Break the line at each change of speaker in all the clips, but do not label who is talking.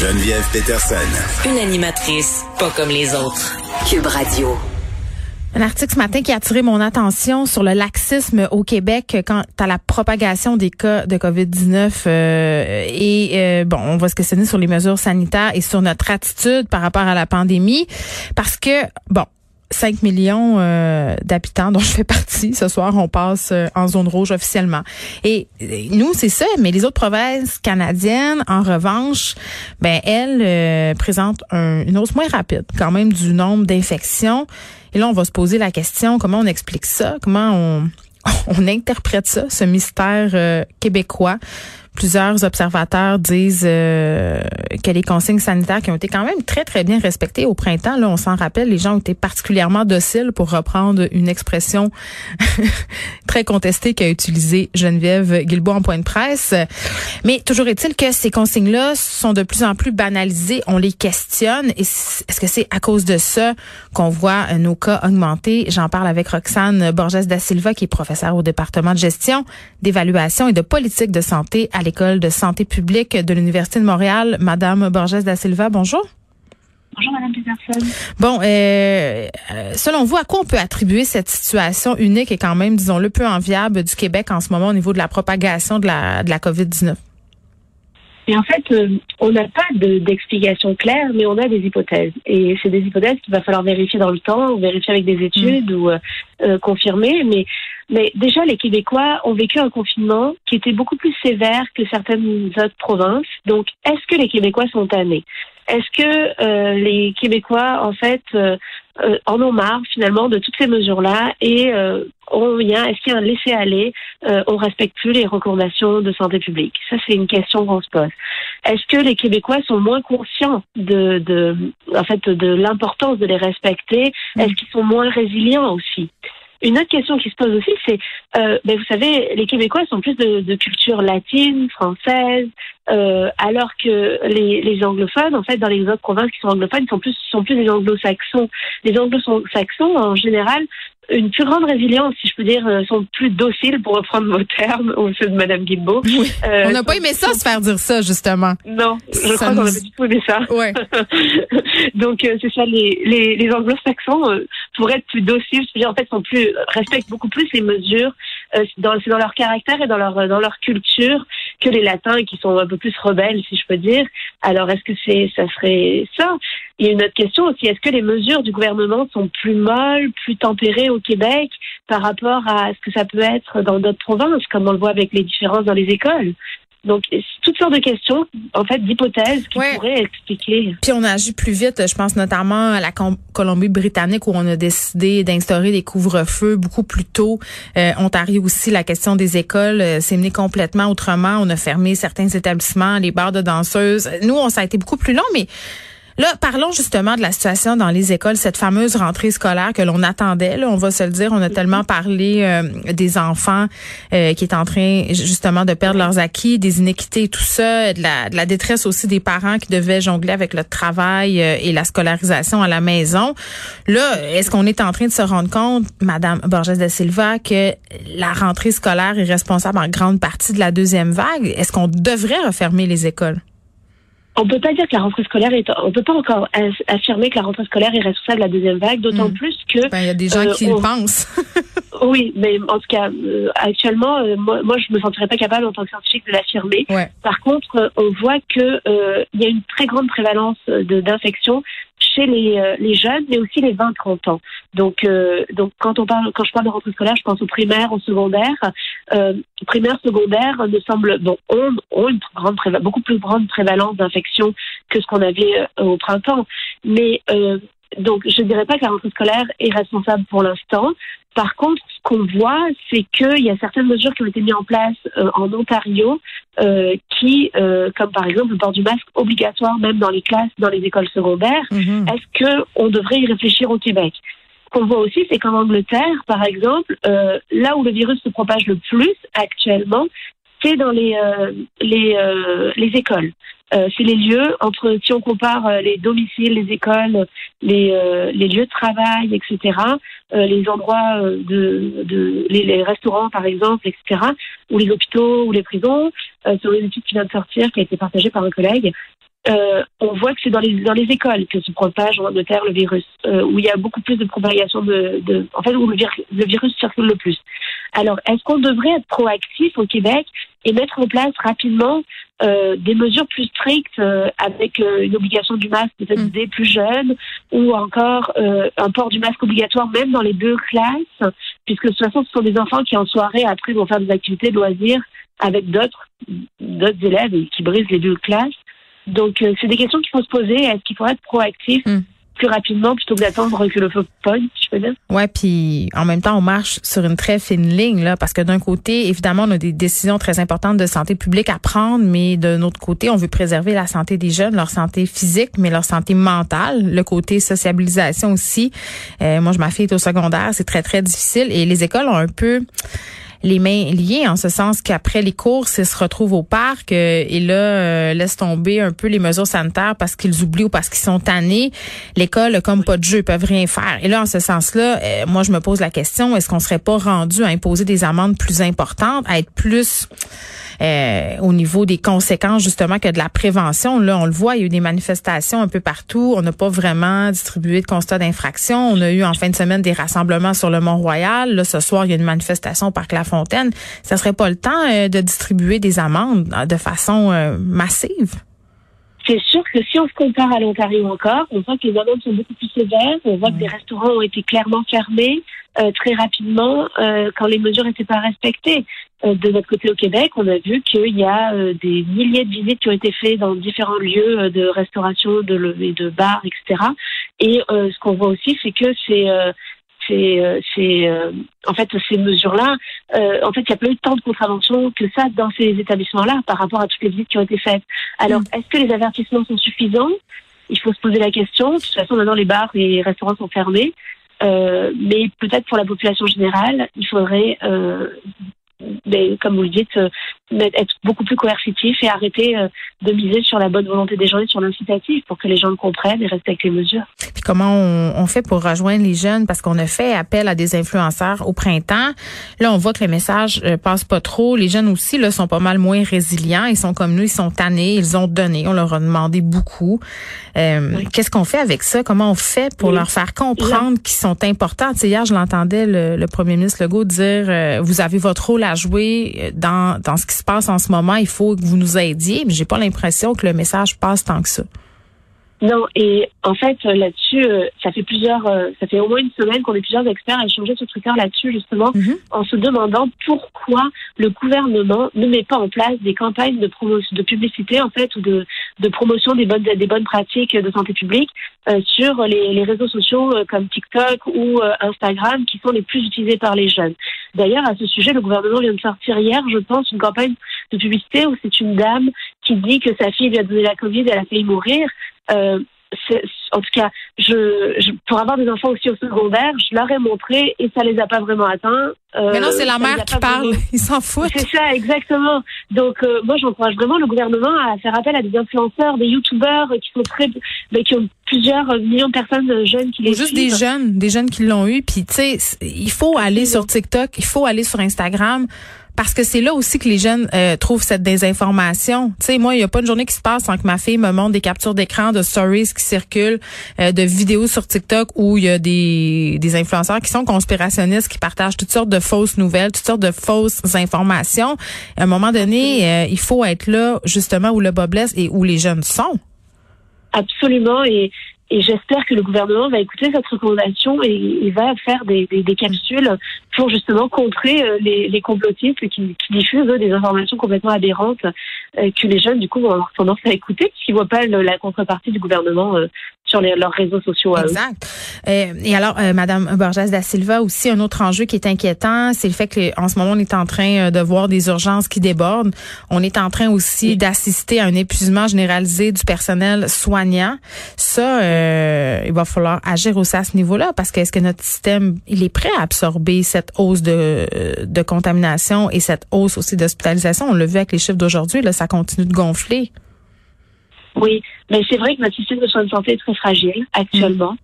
Geneviève Peterson.
Une animatrice pas comme les autres. Cube Radio.
Un article ce matin qui a attiré mon attention sur le laxisme au Québec quant à la propagation des cas de COVID-19 euh, et euh, bon, on va se questionner sur les mesures sanitaires et sur notre attitude par rapport à la pandémie parce que bon, 5 millions euh, d'habitants dont je fais partie. Ce soir, on passe euh, en zone rouge officiellement. Et, nous, c'est ça, mais les autres provinces canadiennes, en revanche, ben elles euh, présentent une hausse moins rapide quand même du nombre d'infections. Et là, on va se poser la question, comment on explique ça? Comment on, on interprète ça, ce mystère québécois? Plusieurs observateurs disent euh, que les consignes sanitaires qui ont été quand même très, très bien respectées au printemps, là, on s'en rappelle, les gens ont été particulièrement dociles pour reprendre une expression très contestée qu'a utilisée Geneviève Guilbault en point de presse. Mais toujours est-il que ces consignes-là sont de plus en plus banalisées. On les questionne. Est-ce que c'est à cause de ça qu'on voit nos cas augmenter? J'en parle avec Roxane Borges da Silva, qui est professeure au département de gestion, d'évaluation et de politique de santé l'École de santé publique de l'Université de Montréal. Madame Borges da Silva, bonjour.
Bonjour, Madame Peterson.
Bon, euh, euh, selon vous, à quoi on peut attribuer cette situation unique et quand même, disons-le, peu enviable du Québec en ce moment au niveau de la propagation de la, de la COVID-19?
Et en fait, euh, on n'a pas d'explication claire, mais on a des hypothèses. Et c'est des hypothèses qu'il va falloir vérifier dans le temps, vérifier avec des études mm. ou confirmer. Mais mais déjà, les Québécois ont vécu un confinement qui était beaucoup plus sévère que certaines autres provinces. Donc, est-ce que les Québécois sont tannés? Est-ce que euh, les Québécois, en fait, euh, euh, en ont marre finalement de toutes ces mesures-là et on vient, est-ce qu'il y a un laisser-aller On respecte plus les recommandations de santé publique? Ça, c'est une question qu'on se pose. Est-ce que les Québécois sont moins conscients de, de en fait, de l'importance de les respecter? Est-ce qu'ils sont moins résilients aussi? Une autre question qui se pose aussi, c'est, euh, ben vous savez, les Québécois sont plus de, de culture latine, française, euh, alors que les, les, anglophones, en fait, dans les autres provinces qui sont anglophones, sont plus sont plus des anglo-saxons. Les anglo-saxons, en général, une plus grande résilience, si je peux dire, euh, sont plus dociles, pour reprendre vos termes, ou ceux de Madame Guilbeault.
Euh, on n'a pas aimé ça, se faire dire ça, justement.
Non, je crois qu'on n'a pas du tout aimé ça.
Ouais.
Donc, euh, c'est ça, les, les, les anglo-saxons, euh, pour être plus dociles, je veux dire, en fait, sont plus, respectent beaucoup plus les mesures. dans, c'est dans leur caractère et dans leur, dans leur culture que les latins qui sont un peu plus rebelles, si je peux dire. Alors, est-ce que c'est, ça serait ça? Il y a une autre question aussi. Est-ce que les mesures du gouvernement sont plus molles, plus tempérées au Québec par rapport à ce que ça peut être dans d'autres provinces, comme on le voit avec les différences dans les écoles? Donc, toutes sortes de questions, en fait, d'hypothèses qui pourraient expliquer.
Puis on agit plus vite. Je pense notamment à la Colombie-Britannique où on a décidé d'instaurer des couvre-feux beaucoup plus tôt. Euh, Ontario aussi, la question des écoles euh, s'est menée complètement autrement. On a fermé certains établissements, les bars de danseuses. Nous, on ça a été beaucoup plus long, mais Là, parlons justement de la situation dans les écoles, cette fameuse rentrée scolaire que l'on attendait. Là, on va se le dire, on a tellement parlé euh, des enfants euh, qui est en train justement de perdre leurs acquis, des inéquités tout ça, de la, de la détresse aussi des parents qui devaient jongler avec le travail euh, et la scolarisation à la maison. Là, est-ce qu'on est en train de se rendre compte, Madame Borges de Silva, que la rentrée scolaire est responsable en grande partie de la deuxième vague? Est-ce qu'on devrait refermer les écoles?
On peut pas dire que la rentrée scolaire est, on peut pas encore affirmer que la rentrée scolaire est responsable de la deuxième vague, d'autant hmm. plus que.
Ben, il y a des gens euh, qui le pensent.
oui, mais en tout cas, euh, actuellement, euh, moi, moi, je me sentirais pas capable en tant que scientifique de l'affirmer. Par contre, on voit que il y a une très grande prévalence d'infections chez les, euh, les jeunes, mais aussi les 20-30 ans. Donc, euh, donc quand on parle, quand je parle de rentrée scolaire, je pense aux primaires, aux secondaires. Euh, primaires, secondaires me semble bon, ont, ont une grande beaucoup plus grande prévalence d'infections que ce qu'on avait euh, au printemps. Mais donc, je ne dirais pas que la rentrée scolaire est responsable pour l'instant. Par contre, ce qu'on voit, c'est qu'il y a certaines mesures qui ont été mises en place euh, en Ontario, euh, qui, euh, comme par exemple le port du masque obligatoire même dans les classes, dans les écoles secondaires. Mhm. Est-ce que on devrait y réfléchir au Québec? Ce qu'on voit aussi, c'est qu'en Angleterre, par exemple, là où le virus se propage le plus actuellement, c'est dans les les, les écoles. Euh, c'est les lieux entre, si on compare euh, les domiciles, les écoles, les, euh, les lieux de travail, etc., les endroits de, de les, restaurants par exemple, etc., ou les hôpitaux ou les prisons, sur une étude qui vient de sortir, qui a été partagée par un collègue, euh, on voit que c'est dans les dans les écoles que se propage en Angleterre le virus, euh, où il y a beaucoup plus de propagation de, en fait où le virus circule le plus. Alors, est-ce qu'on devrait être proactif au Québec et mettre en place rapidement euh, des mesures plus strictes euh, avec euh, une obligation du masque peut-être mm. des plus jeunes ou encore un port du masque obligatoire même dans les deux classes, puisque de toute façon, ce sont des enfants qui en soirée après vont faire des activités de loisirs avec d'autres d'autres élèves qui brisent les deux classes. Donc, c'est des questions qu'il faut se poser. Est-ce qu'il faut être proactif mm plus rapidement plutôt que d'attendre que le feu pogne, je peux dire.
Ouais, puis en même temps, on marche sur une très fine ligne là, parce que d'un côté, évidemment, on a des décisions très importantes de santé publique à prendre, mais de autre côté, on veut préserver la santé des jeunes, leur santé physique, mais leur santé mentale, le côté sociabilisation aussi. Euh, moi, je ma fille est au secondaire, c'est très très difficile et les écoles ont un peu les mains liées en ce sens qu'après les courses, ils se retrouvent au parc euh, et là euh, laissent tomber un peu les mesures sanitaires parce qu'ils oublient ou parce qu'ils sont tannés. L'école, comme pas de jeu, ils peuvent rien faire. Et là, en ce sens-là, euh, moi, je me pose la question est-ce qu'on serait pas rendu à imposer des amendes plus importantes, à être plus euh, au niveau des conséquences justement que de la prévention? Là, on le voit, il y a eu des manifestations un peu partout. On n'a pas vraiment distribué de constat d'infraction. On a eu en fin de semaine des rassemblements sur le Mont-Royal. Là, ce soir, il y a une manifestation au Parc La Fontaine. Ça serait pas le temps euh, de distribuer des amendes euh, de façon massive?
C'est sûr que si on se compare à l'Ontario encore, on voit que les amendes sont beaucoup plus sévères. On voit que des restaurants ont été clairement fermés très rapidement quand les mesures n'étaient pas respectées. Euh, de notre côté au Québec, on a vu qu'il y a euh, des milliers de visites qui ont été faites dans différents lieux euh, de restauration, de levée de bars, etc. Et ce qu'on voit aussi, c'est que c'est c'est en fait ces mesures-là, en fait, il y a pas eu tant de contraventions que ça dans ces établissements-là par rapport à toutes les visites qui ont été faites. Alors, est-ce que les avertissements sont suffisants? Il faut se poser la question. De toute façon, maintenant, les bars et les restaurants sont fermés. mais peut-être pour la population générale, il faudrait mais, comme vous le dites, euh, être beaucoup plus coercitif et arrêter euh, de miser sur la bonne volonté des gens et sur l'incitatif pour que les gens le comprennent et respectent les mesures.
Puis comment on, on fait pour rejoindre les jeunes? Parce qu'on a fait appel à des influenceurs au printemps. Là, on voit que le message euh, passe pas trop. Les jeunes aussi là sont pas mal moins résilients. Ils sont comme nous, ils sont tannés, ils ont donné. On leur a demandé beaucoup. Euh, Qu'est-ce qu'on fait avec ça? Comment on fait pour leur faire comprendre qu'ils sont importants? Tu Hier, je l'entendais le, le, premier ministre Legault dire euh, vous avez votre rôle à jouer dans dans ce qui se passe en ce moment, il faut que vous nous aidiez, mais j'ai pas l'impression que le message passe tant que ça.
Non, et en fait, euh, là-dessus, euh, ça fait plusieurs, euh, ça fait au moins une semaine qu'on est plusieurs experts à échanger sur Twitter là-dessus, justement, mhm. en se demandant pourquoi le gouvernement ne met pas en place des campagnes de promotion, de publicité, en fait, ou de, de promotion des bonnes, des bonnes pratiques de santé publique sur les, les, réseaux sociaux comme TikTok ou Instagram, qui sont les plus utilisés par les jeunes. D'ailleurs, à ce sujet, le gouvernement vient de sortir hier, je pense, une campagne de publicité où c'est une dame qui dit que sa fille lui a donné la Covid et elle a failli mourir. En tout cas, je, pour avoir des enfants aussi au secondaire, je leur ai montré et ça les a pas vraiment atteints.
Euh, Mais non, c'est la mère qui parle, ils s'en foutent.
C'est ça, exactement. Donc euh, moi, j'encourage vraiment le gouvernement à faire appel à des influenceurs, des youtubeurs qui sont très, qui ont plusieurs millions de personnes jeunes qui les
Juste des jeunes, des jeunes qui l'ont eu. Puis tu sais, il faut aller sur TikTok, il faut aller sur Instagram parce que c'est là aussi que les jeunes euh, trouvent cette désinformation. Tu sais, moi, il n'y a pas une journée qui se passe sans que ma fille me montre des captures d'écran de stories qui circulent, euh, de vidéos sur TikTok où il y a des, des influenceurs qui sont conspirationnistes, qui partagent toutes sortes de fausses nouvelles, toutes sortes de fausses informations. À un moment donné, euh, il faut être là justement où le bas blesse et où les jeunes sont.
Absolument. Et et j'espère que le gouvernement va écouter cette recommandation et, il va faire des, des, des, capsules pour justement contrer euh, les, les complotistes qui, qui diffusent des informations complètement aberrantes euh, que les jeunes du coup vont avoir tendance à écouter puisqu'ils voient pas la contrepartie du gouvernement euh, sur leurs réseaux sociaux.
exact. et alors, Madame Borges da Silva aussi un autre enjeu qui est inquiétant, c'est le fait qu'en ce moment on est en train de voir des urgences qui débordent. On est en train aussi d'assister à un épuisement généralisé du personnel soignant. Ça euh, il va falloir agir aussi à ce niveau-là parce que est-ce que notre système il est prêt à absorber cette hausse de, de contamination et cette hausse aussi d'hospitalisation? On l'a vu avec les chiffres d'aujourd'hui, là, ça continue de gonfler.
Oui, mais c'est vrai que notre système de soins de santé est très fragile actuellement.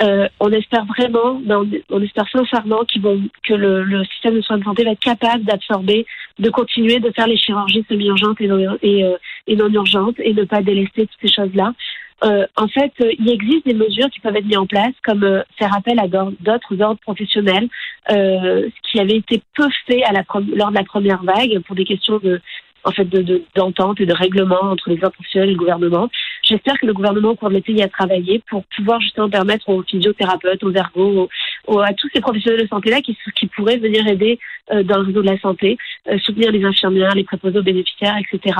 Euh, on espère vraiment, ben, on espère sincèrement qu'ils vont, que le, le, système de soins de santé va être capable d'absorber, de continuer de faire les chirurgies semi-urgentes et, non, et, euh, et non urgentes et ne pas délester toutes ces choses-là. Euh, en fait, euh, il existe des mesures qui peuvent être mises en place, comme euh, faire appel à d'autres ordres professionnels, ce qui avait été peu fait à la, lors de la première vague pour des questions de en fait d'entente et de règlement entre les professionnels et le gouvernement. J'espère que le gouvernement au cours de l'été y a travaillé pour pouvoir justement permettre aux physiothérapeutes, aux ergots, à tous ces professionnels de santé là qui, qui pourraient venir aider dans le réseau de la santé, soutenir les infirmières, les préposés aux bénéficiaires, etc.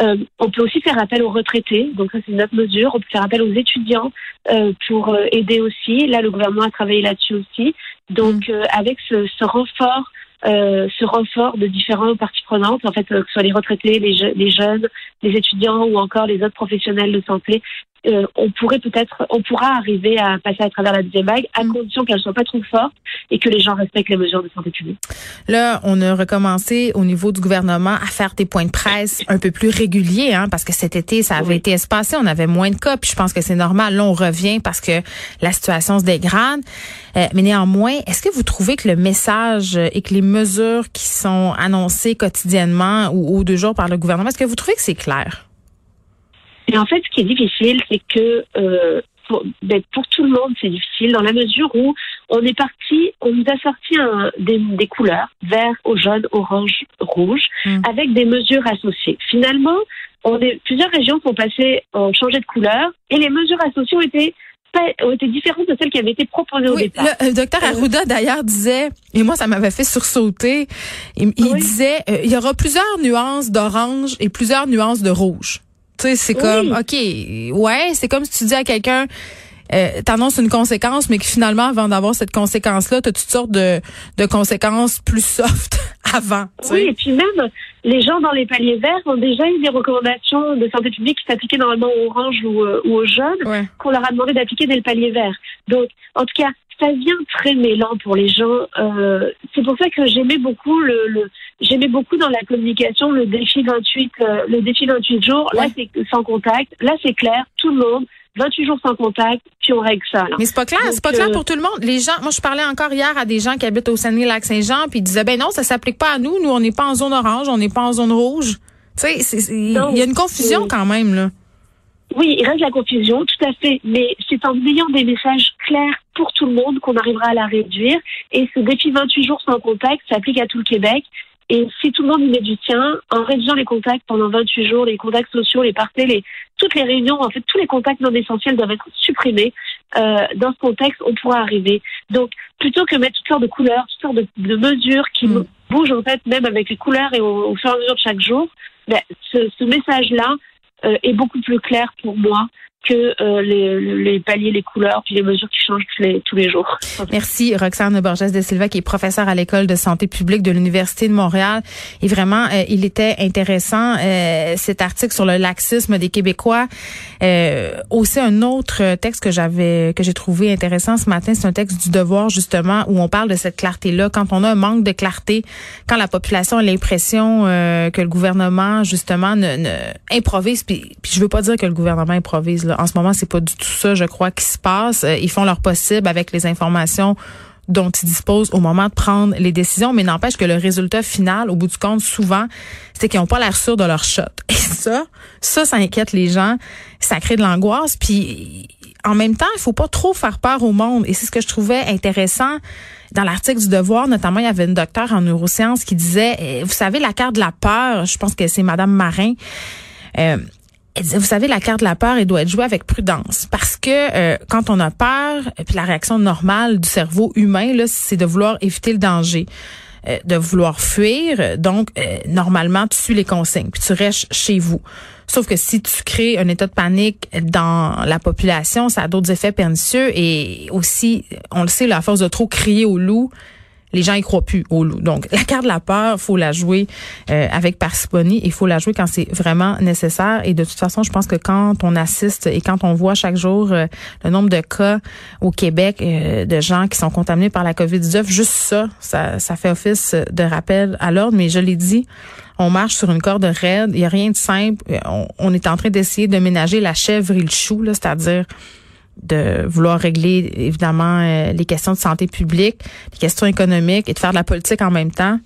Euh, on peut aussi faire appel aux retraités, donc ça c'est une autre mesure. On peut faire appel aux étudiants euh, pour euh, aider aussi. Là, le gouvernement a travaillé là-dessus aussi. Donc, mm. avec ce, ce renfort euh, ce renfort de différentes parties prenantes, en fait, que ce soit les retraités, les, les, jeunes, les étudiants ou encore les autres professionnels de santé, euh, on pourrait peut-être, on pourra arriver à passer à travers la deuxième vague à mm. condition qu'elle soit pas trop forte et que les gens respectent les mesures de santé publique.
Là, on a recommencé au niveau du gouvernement à faire des points de presse un peu plus réguliers, hein, parce que cet été, ça avait été espacé, on avait moins de cas, puis je pense que c'est normal. Là, on revient parce que la situation se dégrade. Euh, mais néanmoins, est-ce que vous trouvez que le message et que les mesures qui sont annoncées quotidiennement ou, ou deux jours par le gouvernement, est-ce que vous trouvez que c'est clair?
Et en fait, ce qui est difficile, c'est que euh, pour, ben, pour, tout le monde, c'est difficile dans la mesure où on est parti, on nous a sorti un, des, des, couleurs vert, au jaune, orange, rouge, mm. avec des mesures associées. Finalement, on est, plusieurs régions sont passées, ont changé de couleur, et les mesures associées ont été ont été différentes de celles qui avaient été proposées au départ.
Le euh, docteur euh, Arruda, d'ailleurs, disait, et moi, ça m'avait fait sursauter, il, disait, euh, il y aura plusieurs nuances d'orange et plusieurs nuances de rouge. Tu sais, c'est comme, OK, ouais, c'est comme si tu dis à quelqu'un, euh, t'annonces une conséquence, mais que finalement, avant d'avoir cette conséquence-là, tu as toutes sortes de, de conséquences plus soft avant.
Oui, et puis même, les gens dans les paliers verts ont déjà eu des recommandations de santé publique qui s'appliquaient normalement aux orange ou, euh, ou aux jaunes, qu'on leur a demandé d'appliquer dès le palier vert. Donc, en tout cas, ça vient très mêlant pour les gens. Euh, c'est pour ça que j'aimais beaucoup le, le j'aimais beaucoup dans la communication le défi 28 euh, le défi 28 jours. Là c'est sans contact. Là c'est clair, tout le monde 28 jours sans contact, puis on règle ça. Là.
Mais c'est pas clair, c'est pas clair euh, pour tout le monde. Les gens, moi je parlais encore hier à des gens qui habitent au Saguenay-Lac-Saint-Jean, puis ils disaient ben non, ça s'applique pas à nous. Nous on n'est pas en zone orange, on n'est pas en zone rouge. Tu sais, il y a une confusion quand même là.
Oui, il reste la confusion, tout à fait, mais c'est en ayant des messages clairs pour tout le monde qu'on arrivera à la réduire. Et ce défi 28 jours sans contact s'applique à tout le Québec. Et si tout le monde y met du tien, en réduisant les contacts pendant 28 jours, les contacts sociaux, les parties, les, toutes les réunions, en fait, tous les contacts non essentiels doivent être supprimés. Euh, dans ce contexte, on pourra arriver. Donc, plutôt que mettre toutes sortes de couleurs, toutes sortes de, mesures qui mm. bougent, en fait, même avec les couleurs et au, fur et à mesure de chaque jour, ben, ce, ce message-là est beaucoup plus clair pour moi que euh, les, les, paliers, les couleurs, puis les mesures qui changent tous les, tous les jours.
Merci Roxane Borges de Silva, qui est professeure à l'école de santé publique de l'Université de Montréal. Et vraiment, euh, il était intéressant euh, cet article sur le laxisme des Québécois. aussi un autre texte que j'avais que j'ai trouvé intéressant ce matin, c'est un texte du Devoir justement où on parle de cette clarté-là. Quand on a un manque de clarté, quand la population a l'impression que le gouvernement justement ne, ne improvise, puis, puis je veux pas dire que le gouvernement improvise. Là, en ce moment, c'est pas du tout ça, je crois, qui se passe. Euh, ils font leur possible avec les informations dont ils disposent au moment de prendre les décisions, mais n'empêche que le résultat final, au bout du compte, souvent, c'est qu'ils n'ont pas l'air sûrs de leur shot. Et ça, ça, ça inquiète les gens, ça crée de l'angoisse, puis en même temps, il faut pas trop faire peur au monde. Et c'est ce que je trouvais intéressant dans l'article du Devoir. Notamment, il y avait une docteure en neurosciences qui disait, eh, vous savez, la carte de la peur, je pense que c'est Madame Marin, euh, vous savez, la carte de la peur, elle doit être jouée avec prudence parce que euh, quand on a peur, puis la réaction normale du cerveau humain, là, c'est de vouloir éviter le danger, euh, de vouloir fuir. Donc, euh, normalement, tu suis les consignes, puis tu restes chez vous. Sauf que si tu crées un état de panique dans la population, ça a d'autres effets pernicieux et aussi, on le sait, la force de trop crier au loup, les gens y croient plus au loup. Donc, la carte de la peur, faut la jouer euh, avec parcimonie. Il faut la jouer quand c'est vraiment nécessaire. Et de toute façon, je pense que quand on assiste et quand on voit chaque jour euh, le nombre de cas au Québec euh, de gens qui sont contaminés par la COVID-19, juste ça, ça, fait office de rappel à l'ordre. Mais je l'ai dit, on marche sur une corde raide. Il n'y a rien de simple. On, on est en train d'essayer de ménager la chèvre et le chou, c'est-à-dire de vouloir régler évidemment euh, les questions de santé publique, les questions économiques et de faire de la politique en même temps.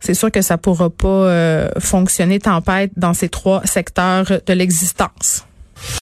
C'est sûr que ça pourra pas euh, fonctionner tempête dans ces trois secteurs de l'existence.